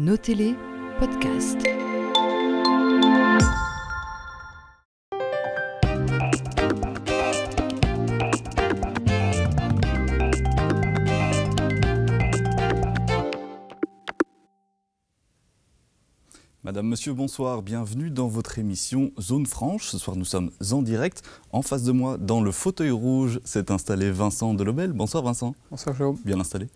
Nos télé podcast. Madame, Monsieur, bonsoir, bienvenue dans votre émission Zone Franche. Ce soir, nous sommes en direct. En face de moi, dans le fauteuil rouge, s'est installé Vincent Delobel. Bonsoir Vincent. Bonsoir Jérôme. Bien installé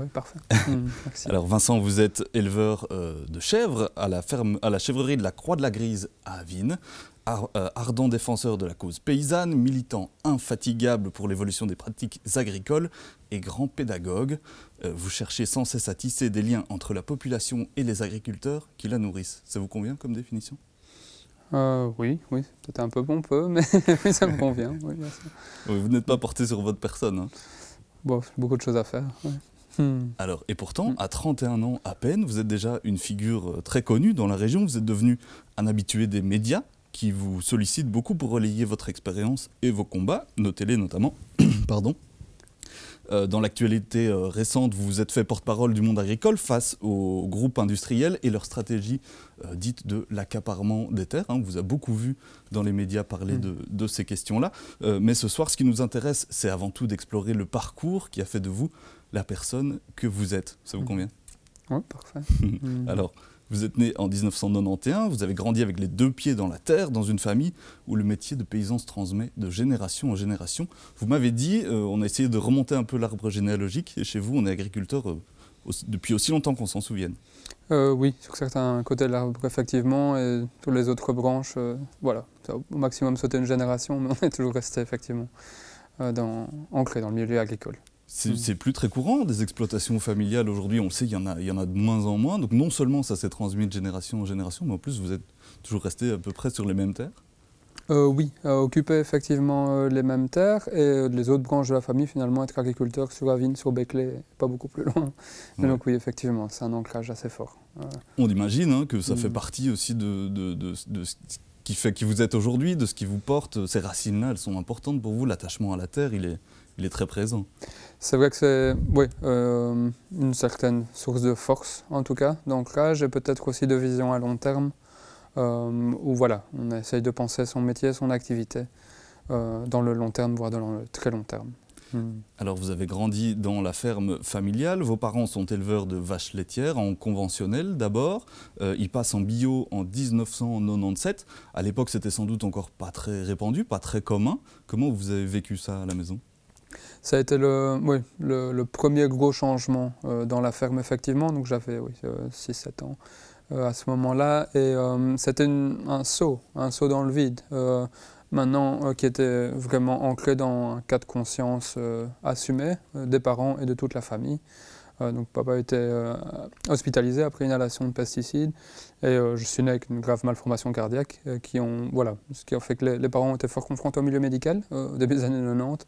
Oui, parfait. Mm, merci. Alors Vincent, vous êtes éleveur euh, de chèvres à la, ferme, à la chèvrerie de la Croix de la Grise à Avines. Ar- euh, ardent défenseur de la cause paysanne, militant infatigable pour l'évolution des pratiques agricoles et grand pédagogue, euh, vous cherchez sans cesse à tisser des liens entre la population et les agriculteurs qui la nourrissent. Ça vous convient comme définition? Euh, oui, oui, peut-être un peu pompeux, mais ça me convient. Oui, bien sûr. Oui, Vous n'êtes pas porté sur votre personne. hein? Bon, beaucoup de choses à faire. ouais. Hmm. Alors, et pourtant, Mm. à 31 ans à peine, vous êtes déjà une figure euh, très connue dans la région. Vous êtes devenu un habitué des médias qui vous sollicitent beaucoup pour relayer votre expérience et vos combats, nos télés notamment. Pardon. Euh, dans l'actualité euh, récente, vous vous êtes fait porte-parole du monde agricole face aux groupes industriels et leur stratégie euh, dite de l'accaparement des terres. hein. On vous a beaucoup vu dans les médias parler Mm. de, de ces questions-là. Mais ce soir, ce qui nous intéresse, c'est avant tout d'explorer le parcours qui a fait de vous la personne que vous êtes. Ça vous Mm. convient? Oui, parfait. Hmm. Alors, vous êtes né en 1991, vous avez grandi avec les deux pieds dans la terre, dans une famille où le métier de paysan se transmet de génération en génération. Vous m'avez dit, euh, on a essayé de remonter un peu l'arbre généalogique, et chez vous, on est agriculteur euh, aussi- depuis aussi longtemps qu'on s'en souvienne. Euh, oui, sur certains côtés de l'arbre, effectivement, et sur les autres branches, voilà, au maximum sauté une génération, mais on est toujours resté, effectivement, dans, ancré dans le milieu agricole. C'est Mm. c'est plus très courant, des exploitations familiales aujourd'hui, on le sait, il y, en a, il y en a de moins en moins. Donc non seulement ça s'est transmis de génération en génération, mais en plus vous êtes toujours resté à peu près sur les mêmes terres? Euh, oui, euh, occuper effectivement euh, les mêmes terres et euh, les autres branches de la famille, finalement, être agriculteur sur Avine, sur Beclé, pas beaucoup plus loin. Ouais. donc oui, effectivement, c'est un ancrage assez fort. On imagine hein, que ça fait Mm. partie aussi de, de- de- de ce qui fait qui vous êtes aujourd'hui, de ce qui vous porte. Ces racines-là, elles sont importantes pour vous. L'attachement à la terre, il est, il est très présent. C'est vrai que c'est oui, euh, une certaine source de force, en tout cas, d'ancrage et peut-être aussi de vision à long terme, euh, où voilà, on essaye de penser son métier, son activité euh, dans le long terme, voire dans le très long terme. Hmm. Alors, vous avez grandi dans la ferme familiale. Vos parents sont éleveurs de vaches laitières en conventionnel d'abord. Euh, ils passent en bio en 1997. À l'époque, c'était sans doute encore pas très répandu, pas très commun. Comment vous avez vécu ça à la maison? Ça a été le, oui, le, premier gros changement euh, dans la ferme, effectivement. Donc j'avais oui, 6-7 ans euh, à ce moment-là. Et euh, c'était un saut, un saut dans le vide. euh, maintenant, euh, qui était vraiment ancré dans un cas de conscience euh, assumé euh, des parents et de toute la famille. Euh, donc papa était euh, hospitalisé après inhalation de pesticides et euh, je suis né avec une grave malformation cardiaque qui ont voilà ce qui a fait que les, les parents été fort confrontés au milieu médical au début des années 90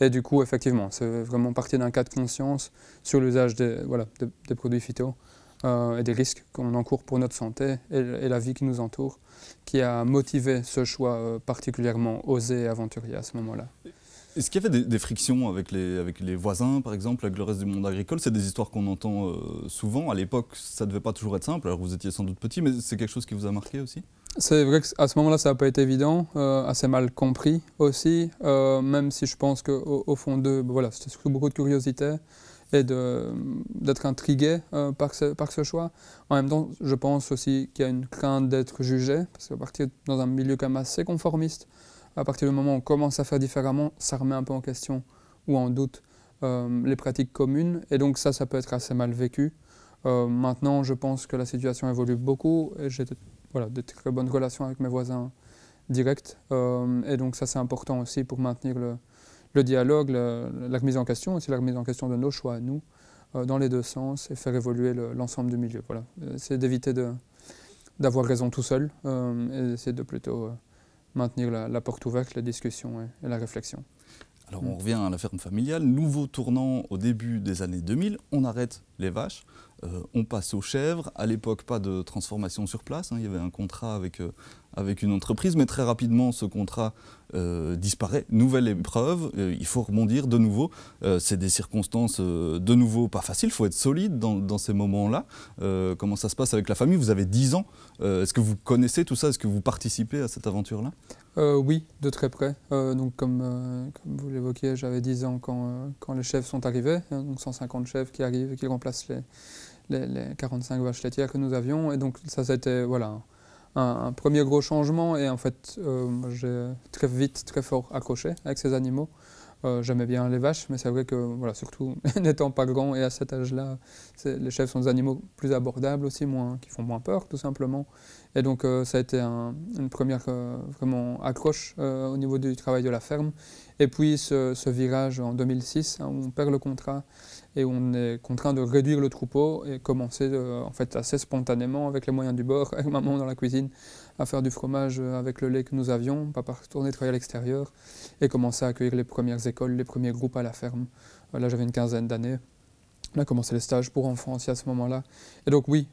et du coup, effectivement, c'est vraiment parti d'un cas de conscience sur l'usage des, voilà, des, produits phyto et des risques qu'on encourt pour notre santé et, la vie qui nous entoure, qui a motivé ce choix particulièrement osé et aventurier à ce moment-là. Est-ce qu'il y avait des, frictions avec les, voisins, par exemple, avec le reste du monde agricole? C'est des histoires qu'on entend euh, souvent. À l'époque, ça ne devait pas toujours être simple. Alors, vous étiez sans doute petit, mais c'est quelque chose qui vous a marqué aussi? C'est vrai qu'à ce moment-là, ça n'a pas été évident, euh, assez mal compris aussi, euh, même si je pense qu'au au fond d'eux, ben voilà, c'était surtout beaucoup de curiosité et d'être intrigué par, ce, par ce choix. En même temps, je pense aussi qu'il y a une crainte d'être jugé, parce qu'à partir dans un milieu quand même assez conformiste, à partir du moment où on commence à faire différemment, ça remet un peu en question ou en doute euh, les pratiques communes, et donc ça, ça peut être assez mal vécu. Euh, maintenant, je pense que la situation évolue beaucoup et j'ai de- très bonnes relations avec mes voisins directs. Euh, et donc ça, c'est important aussi pour maintenir le, dialogue, la remise en question, aussi la remise en question de nos choix à nous, dans les deux sens, et faire évoluer le- l'ensemble du milieu. Voilà. C'est d'éviter d'avoir raison tout seul, et d'essayer de plutôt maintenir la, la porte ouverte, la discussion et, et la réflexion. Alors Mm. on revient à la ferme familiale, nouveau tournant au début des années 2000, on arrête les vaches. Euh, on passe aux chèvres. À l'époque, pas de transformation sur place. hein. Il y avait un contrat avec, euh, avec une entreprise, mais très rapidement, ce contrat euh, disparaît. Nouvelle épreuve, euh, il faut rebondir de nouveau. Euh, c'est des circonstances de nouveau pas faciles. Il faut être solide dans, ces moments-là. Comment ça se passe avec la famille? Vous avez 10 ans. Est-ce que vous connaissez tout ça? Est-ce que vous participez à cette aventure-là? Oui, de très près. Donc, comme, vous l'évoquiez, j'avais 10 ans quand, les chefs sont arrivés. hein, donc 150 chefs qui arrivent et qui remplacent les 45 vaches laitières que nous avions. Et donc ça, c'était voilà, un, premier gros changement. Et en fait, euh, j'ai très vite, très fort accroché avec ces animaux. Euh, J'aimais bien les vaches, mais c'est vrai que, voilà, surtout n'étant pas grand et à cet âge-là, les chèvres sont des animaux plus abordables aussi, moins, qui font moins peur, tout simplement. Et donc, euh, ça a été un- une première vraiment accroche au niveau du travail de la ferme. Et puis, ce, ce virage en 2006, hein, où on perd le contrat et on est contraint de réduire le troupeau et commencer euh, en fait assez spontanément avec les moyens du bord, avec maman dans la cuisine, à faire du fromage euh, avec le lait que nous avions, papa retourner travailler à l'extérieur et commencer à accueillir les premières écoles, les premiers groupes à la ferme. Euh, Là, j'avais une quinzaine d'années. On a commencé les stages pour enfants aussi à ce moment-là. Et donc oui,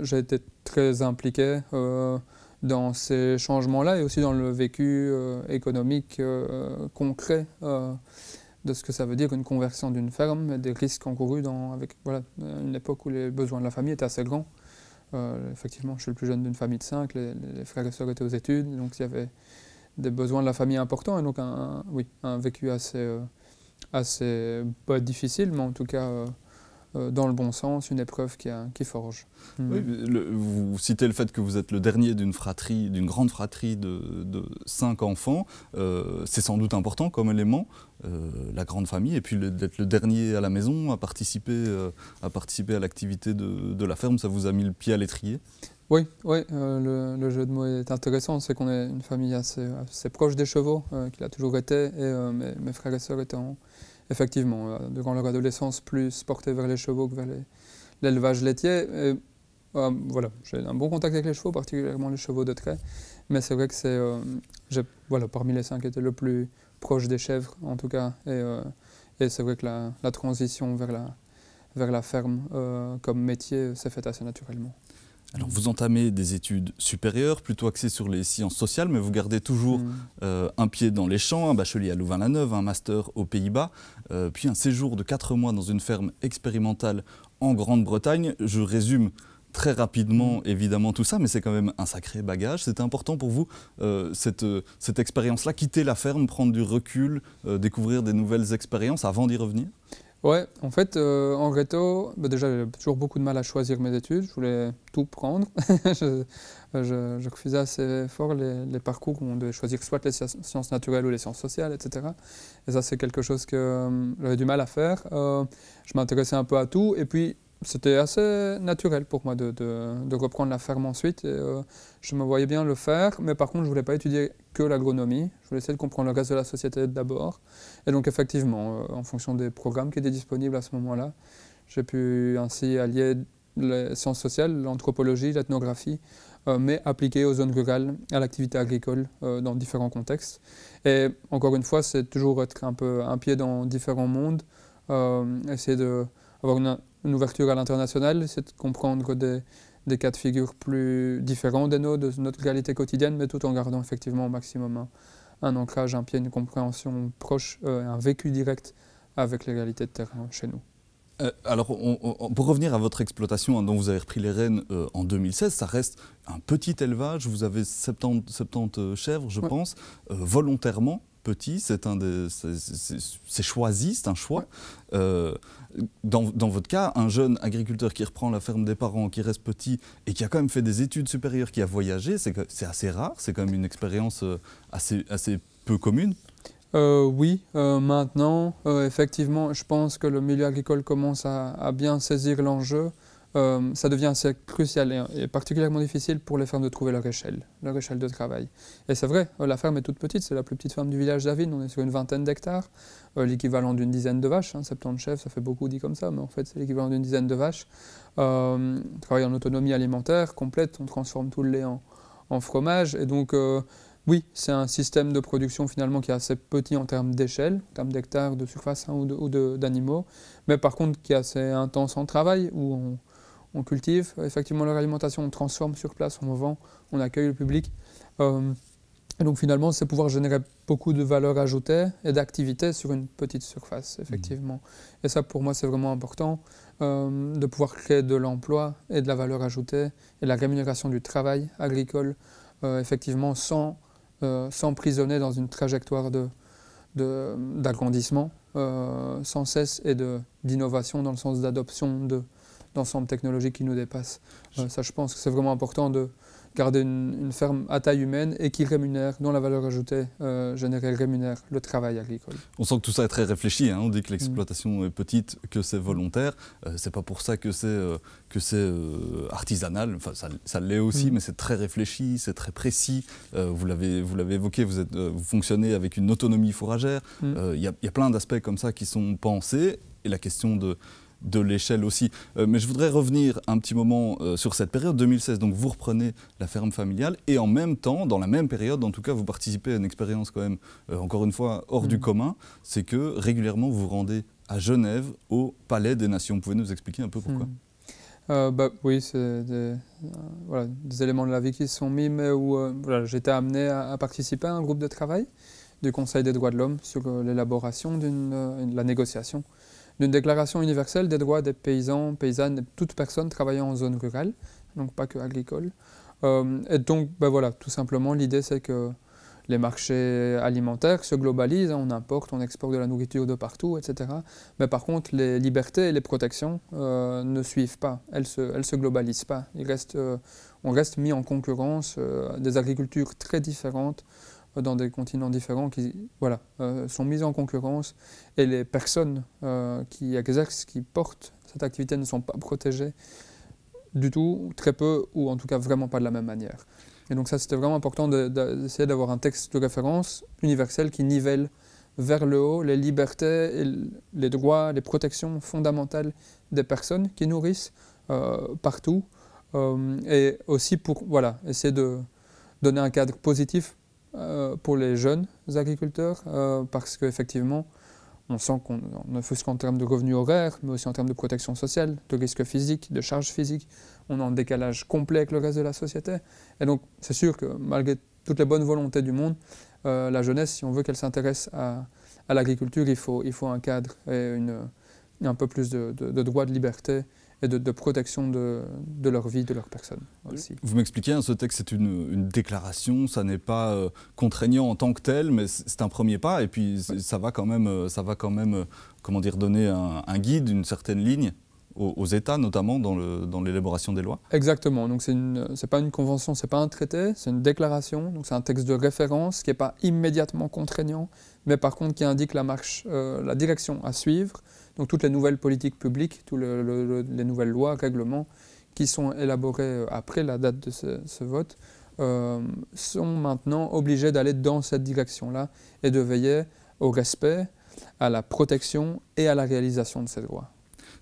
j'ai été très impliqué dans ces changements-là et aussi dans le vécu économique concret de ce que ça veut dire une conversion d'une ferme des risques encourus dans, avec voilà, une époque où les besoins de la famille étaient assez grands. Euh, effectivement, je suis le plus jeune d'une famille de cinq, les, frères et sœurs étaient aux études, donc il y avait des besoins de la famille importants et donc un, oui, un vécu assez, euh, assez pas difficile, mais en tout cas euh, euh, dans le bon sens, une épreuve qui, a- qui forge. Mm. Oui, le- vous citez le fait que vous êtes le dernier d'une fratrie, d'une grande fratrie de, de cinq enfants. Euh, c'est sans doute important comme élément, euh, la grande famille, et puis d'être le dernier à la maison à participer, euh, à participer à l'activité de, de la ferme, ça vous a mis le pied à l'étrier? Oui, oui euh, le, le jeu de mots est intéressant. C'est qu'on est une famille assez, assez proche des chevaux, euh, qu'il a toujours été, et euh, mes, mes frères et sœurs étant effectivement, euh, durant leur adolescence, plus portés vers les chevaux que vers l'élevage laitier. Et, euh, voilà, j'ai un bon contact avec les chevaux, particulièrement les chevaux de trait, mais c'est vrai que c'est, euh, voilà, parmi les cinq, était le plus proche des chèvres, en tout cas, et, euh, et c'est vrai que la, la transition vers la, vers la ferme comme métier s'est faite assez naturellement. Alors vous entamez des études supérieures, plutôt axées sur les sciences sociales, mais vous gardez toujours Mm. euh, un pied dans les champs, un bachelier à Louvain-la-Neuve, un master aux Pays-Bas, euh, puis un séjour de 4 mois dans une ferme expérimentale en Grande-Bretagne. Je résume très rapidement évidemment tout ça, mais c'est quand même un sacré bagage. C'était important pour vous, euh, cette, cette expérience-là, quitter la ferme, prendre du recul, découvrir des nouvelles expériences avant d'y revenir? Ouais, en fait, euh, en réto, bah déjà, j'avais toujours beaucoup de mal à choisir mes études. Je voulais tout prendre. je, refusais assez fort les, parcours où on devait choisir soit les sciences naturelles ou les sciences sociales, etc. Et ça, c'est quelque chose que euh, j'avais du mal à faire. Euh, je m'intéressais un peu à tout. Et puis, c'était assez naturel pour moi de, de- de reprendre la ferme ensuite. Euh, je me voyais bien le faire, mais par contre, je ne voulais pas étudier que l'agronomie. Je voulais essayer de comprendre le reste de la société d'abord. Et donc, effectivement, euh, en fonction des programmes qui étaient disponibles à ce moment-là, j'ai pu ainsi allier les sciences sociales, l'anthropologie, l'ethnographie, euh, mais appliquées aux zones rurales, à l'activité agricole dans différents contextes. Et encore une fois, c'est toujours être un peu un pied dans différents mondes, essayer d'avoir une, une ouverture à l'international, essayer de comprendre des, des cas de figure plus différents des nôtres, de notre réalité quotidienne, mais tout en gardant effectivement au maximum un, un ancrage, un pied, une compréhension proche, euh, un vécu direct avec les réalités de terrain chez nous. Euh, alors, on- on- pour revenir à votre exploitation hein, dont vous avez repris les rênes euh, en 2016, ça reste un petit élevage. Vous avez 70, 70 chèvres, je Ouais. pense, volontairement petit. C'est un c'est- choisi, c'est un choix. Euh, dans, dans votre cas, un jeune agriculteur qui reprend la ferme des parents, qui reste petit et qui a quand même fait des études supérieures, qui a voyagé, c'est assez rare. C'est quand même une expérience euh, assez, assez peu commune. Euh, oui, maintenant, effectivement, je pense que le milieu agricole commence à bien saisir l'enjeu. Euh, ça devient assez crucial et, particulièrement difficile pour les fermes de trouver leur échelle, leur échelle de travail. Et c'est vrai, euh, la ferme est toute petite, c'est la plus petite ferme du village d'Avine, on est sur une vingtaine d'hectares, euh, l'équivalent d'une dizaine de vaches, hein, 70 chefs, ça fait beaucoup dit comme ça, mais en fait c'est l'équivalent d'une dizaine de vaches. On travaille en autonomie alimentaire complète, on transforme tout le lait en, fromage, et donc oui, c'est un système de production finalement qui est assez petit en termes d'échelle, en termes d'hectares, de surface hein, ou d'animaux, mais par contre qui est assez intense en travail, où on, on cultive effectivement leur alimentation, on transforme sur place, on vend, on accueille le public. Euh, et donc finalement, c'est pouvoir générer beaucoup de valeur ajoutée et d'activité sur une petite surface, effectivement. Mmh. Et ça, pour moi, c'est vraiment important euh, de pouvoir créer de l'emploi et de la valeur ajoutée et la rémunération du travail agricole, euh, effectivement, sans s'emprisonner dans une trajectoire d'agrandissement de, sans cesse et d'innovation dans le sens d'adoption de, d'ensemble technologique qui nous dépasse. Euh, ça, je pense que c'est vraiment important de garder une, ferme à taille humaine et qui rémunère, dont la valeur ajoutée euh, générée rémunère le travail agricole. On sent que tout ça est très réfléchi. Hein. On dit que l'exploitation est petite, que c'est volontaire. Euh, c'est pas pour ça que c'est euh, que c'est artisanal. Enfin, ça, l'est aussi, mm. mais c'est très réfléchi, c'est très précis. vous l'avez vous l'avez évoqué. Vous êtes vous fonctionnez avec une autonomie fourragère. Mm. Il y, y, a plein d'aspects comme ça qui sont pensés. Et la question de de l'échelle aussi. Euh, mais je voudrais revenir un petit moment euh, sur cette période 2016. Donc vous reprenez la ferme familiale et en même temps, dans la même période, en tout cas, vous participez à une expérience quand même, euh, encore une fois, hors du mm. commun. C'est que régulièrement vous vous rendez à Genève au Palais des Nations. Vous pouvez nous expliquer un peu pourquoi? Mm. bah, Oui, c'est des, des, éléments de la vie qui se sont mis, mais où voilà, j'étais amené à, participer à un groupe de travail du Conseil des droits de l'homme sur l'élaboration de la négociation d'une déclaration universelle des droits des paysans, paysannes toute personne travaillant en zone rurale, donc pas que agricole. Euh, et donc, ben voilà, tout simplement, l'idée c'est que les marchés alimentaires se globalisent, on importe, on exporte de la nourriture de partout, etc. Mais par contre, les libertés et les protections euh, ne suivent pas, elles ne se, se, globalisent pas. Il reste, euh, on reste mis en concurrence des agricultures très différentes dans des continents différents qui voilà, euh, sont mises en concurrence et les personnes euh, qui exercent, qui portent cette activité ne sont pas protégées du tout, très peu, ou en tout cas vraiment pas de la même manière. Et donc ça, c'était vraiment important d'essayer d'avoir un texte de référence universel qui nivelle vers le haut les libertés, et les droits, les protections fondamentales des personnes qui nourrissent euh, partout, et aussi pour voilà, essayer de donner un cadre positif pour les jeunes agriculteurs, euh, parce qu'effectivement, on sent qu'on ne fût qu'en termes de revenus horaires, mais aussi en termes de protection sociale, de risques physiques, de charges physiques, on est en décalage complet avec le reste de la société. Et donc, c'est sûr que malgré toutes les bonnes volontés du monde, euh, la jeunesse, si on veut qu'elle s'intéresse à, l'agriculture, il faut, il faut un cadre et un peu plus de droits de liberté et de, protection de, de, leur vie, de leur personne aussi. Vous m'expliquez, hein, ce texte c'est une, une, déclaration, ça n'est pas euh, contraignant en tant que tel, mais c'est un premier pas et puis ça va quand même, euh, ça va quand même euh, comment dire, donner un, un guide, une certaine ligne aux, États, notamment dans l'élaboration dans des lois Exactement. Donc, ce n'est pas une convention, ce n'est pas un traité, c'est une déclaration. Donc, c'est un texte de référence qui n'est pas immédiatement contraignant, mais par contre qui indique la marche, la direction à suivre donc toutes les nouvelles politiques publiques, toutes les nouvelles lois, règlements qui sont élaborés euh, après la date de ce, vote euh, sont maintenant obligés d'aller dans cette direction-là et de veiller au respect, à la protection et à la réalisation de ces droits.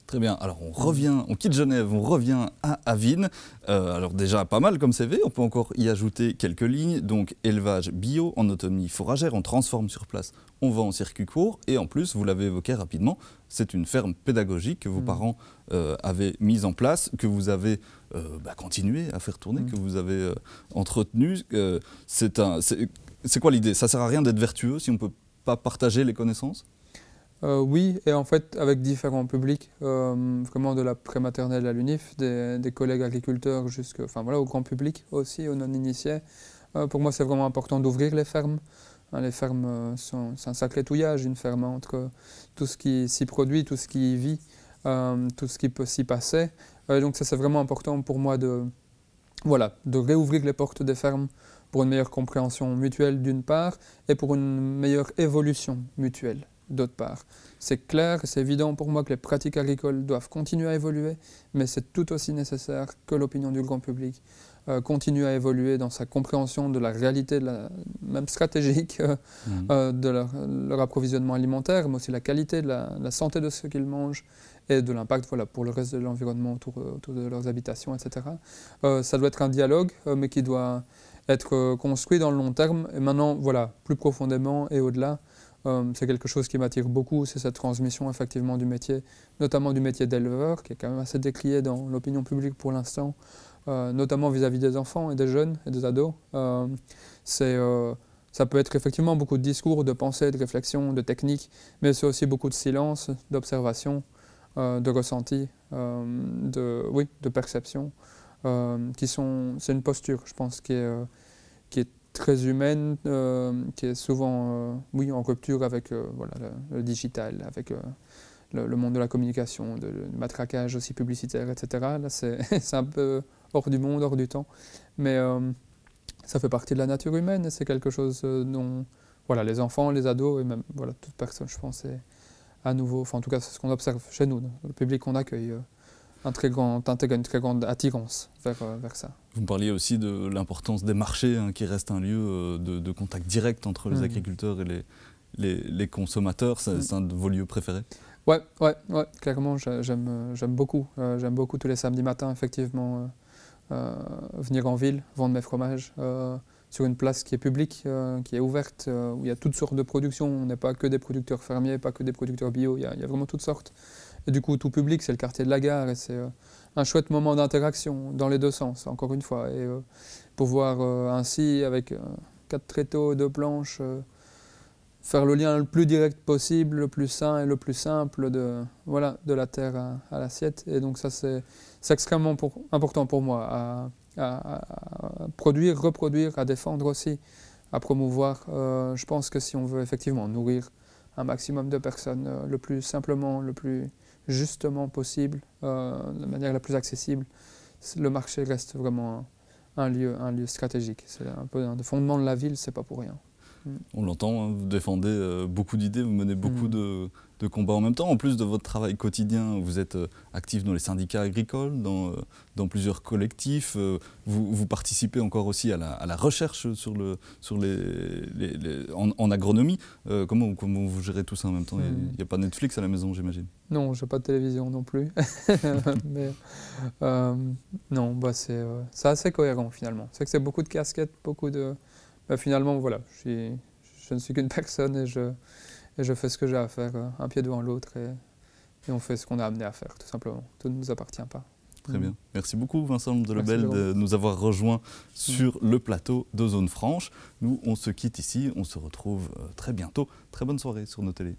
Très bien. Alors on revient, on quitte Genève, on revient à Avine. Euh, alors déjà pas mal comme CV, on peut encore y ajouter quelques lignes. Donc élevage bio en autonomie fourragère, on transforme sur place, on vend en circuit court. Et en plus, vous l'avez évoqué rapidement, c'est une ferme pédagogique que vos mm. parents euh, avaient mise en place, que vous avez euh, bah, continué à faire tourner, mm. que vous avez entretenu. c'est quoi l'idée? Ça sert à rien d'être vertueux si on ne peut pas partager les connaissances? Euh, oui, et en fait avec différents publics, euh, vraiment de la prématernelle à l'UNIF, des, collègues agriculteurs jusqu'au enfin, voilà, au grand public aussi, aux non-initiés. Euh, pour moi, c'est vraiment important d'ouvrir les fermes. Hein, les fermes, sont, c'est un sacré touillage, une ferme, entre tout ce qui s'y produit, tout ce qui y vit, tout ce qui peut s'y passer. donc ça, c'est vraiment important pour moi de, voilà, de réouvrir les portes des fermes pour une meilleure compréhension mutuelle d'une part, et pour une meilleure évolution mutuelle d'autre part. C'est clair, c'est évident pour moi que les pratiques agricoles doivent continuer à évoluer, mais c'est tout aussi nécessaire que l'opinion du grand public euh, continue à évoluer dans sa compréhension de la réalité, de la, même stratégique, euh, mmh. euh, de leur, approvisionnement alimentaire, mais aussi la qualité, de la, santé de ce qu'ils mangent et de l'impact voilà, pour le reste de l'environnement autour, autour, de leurs habitations, etc. ça doit être un dialogue, mais qui doit être construit dans le long terme. Et maintenant, voilà, plus profondément et au-delà, c'est quelque chose qui m'attire beaucoup, c'est cette transmission effectivement du métier, notamment du métier d'éleveur, qui est quand même assez décrié dans l'opinion publique pour l'instant, notamment vis-à-vis des enfants et des jeunes et des ados. c'est ça peut être effectivement beaucoup de discours, de pensée, de réflexion, de technique, mais c'est aussi beaucoup de silence, d'observation, euh, de ressenti, euh, de, oui, de perception, euh, qui sont, c'est une posture, je pense, qui est très humaine, qui est souvent, oui, en rupture avec voilà, le, digital, avec le, monde de la communication, de, matraquage aussi publicitaire, etc. Là, c'est, un peu hors du monde, hors du temps, mais ça fait partie de la nature humaine et c'est quelque chose euh, dont voilà, les enfants, les ados et même voilà, toute personne, je pense, est à nouveau, enfin en tout cas c'est ce qu'on observe chez nous, le public qu'on accueille, euh, un très grand, une très grande attirance vers, euh, vers ça. Vous me parliez aussi de l'importance des marchés hein, qui restent un lieu de, de, contact direct entre les mmh. agriculteurs et les, les, les consommateurs, c'est mmh. un de vos lieux préférés? Ouais, ouais, ouais, clairement j'aime beaucoup, j'aime beaucoup tous les samedis matins effectivement euh, venir en ville, vendre mes fromages euh, sur une place qui est publique, euh, qui est ouverte, où il y a toutes sortes de productions. On n'est pas que des producteurs fermiers, pas que des producteurs bio, il y a, vraiment toutes sortes. Du coup, tout public, c'est le quartier de la gare et c'est un chouette moment d'interaction dans les deux sens, encore une fois. Et pouvoir ainsi, avec quatre tréteaux, deux planches, faire le lien le plus direct possible, le plus sain et le plus simple de, voilà, de la terre à, l'assiette. Et donc ça, c'est extrêmement important pour moi à, produire, reproduire, à défendre aussi, à promouvoir. Euh, je pense que si on veut effectivement nourrir un maximum de personnes euh, le plus simplement, le plus justement possible, euh, de manière la plus accessible, le marché reste vraiment un, lieu, un lieu stratégique. C'est un peu un fondement de la ville, c'est pas pour rien. On l'entend, hein, vous défendez euh, beaucoup d'idées, vous menez beaucoup mm. de, de, combats en même temps. En plus de votre travail quotidien, vous êtes euh, actif dans les syndicats agricoles, dans, euh, dans plusieurs collectifs. Vous, vous, participez encore aussi à la, à la recherche sur le, sur les, les, en, agronomie. comment, comment vous gérez tout ça en même temps? Il n'y a, mm. pas Netflix à la maison, j'imagine? Non, je n'ai pas de télévision non plus. Mais non, bah c'est assez cohérent finalement. C'est que c'est beaucoup de casquettes, beaucoup de bah, finalement, voilà, je, je ne suis qu'une personne et je, et je fais ce que j'ai à faire, un pied devant l'autre, et, et, on fait ce qu'on a amené à faire, tout simplement. Tout ne nous appartient pas. Très bien. Merci beaucoup, Vincent de Lebel, de nous avoir rejoints sur le plateau de Zone Franche. Nous, on se quitte ici. On se retrouve euh, très bientôt. Très bonne soirée sur nos télés.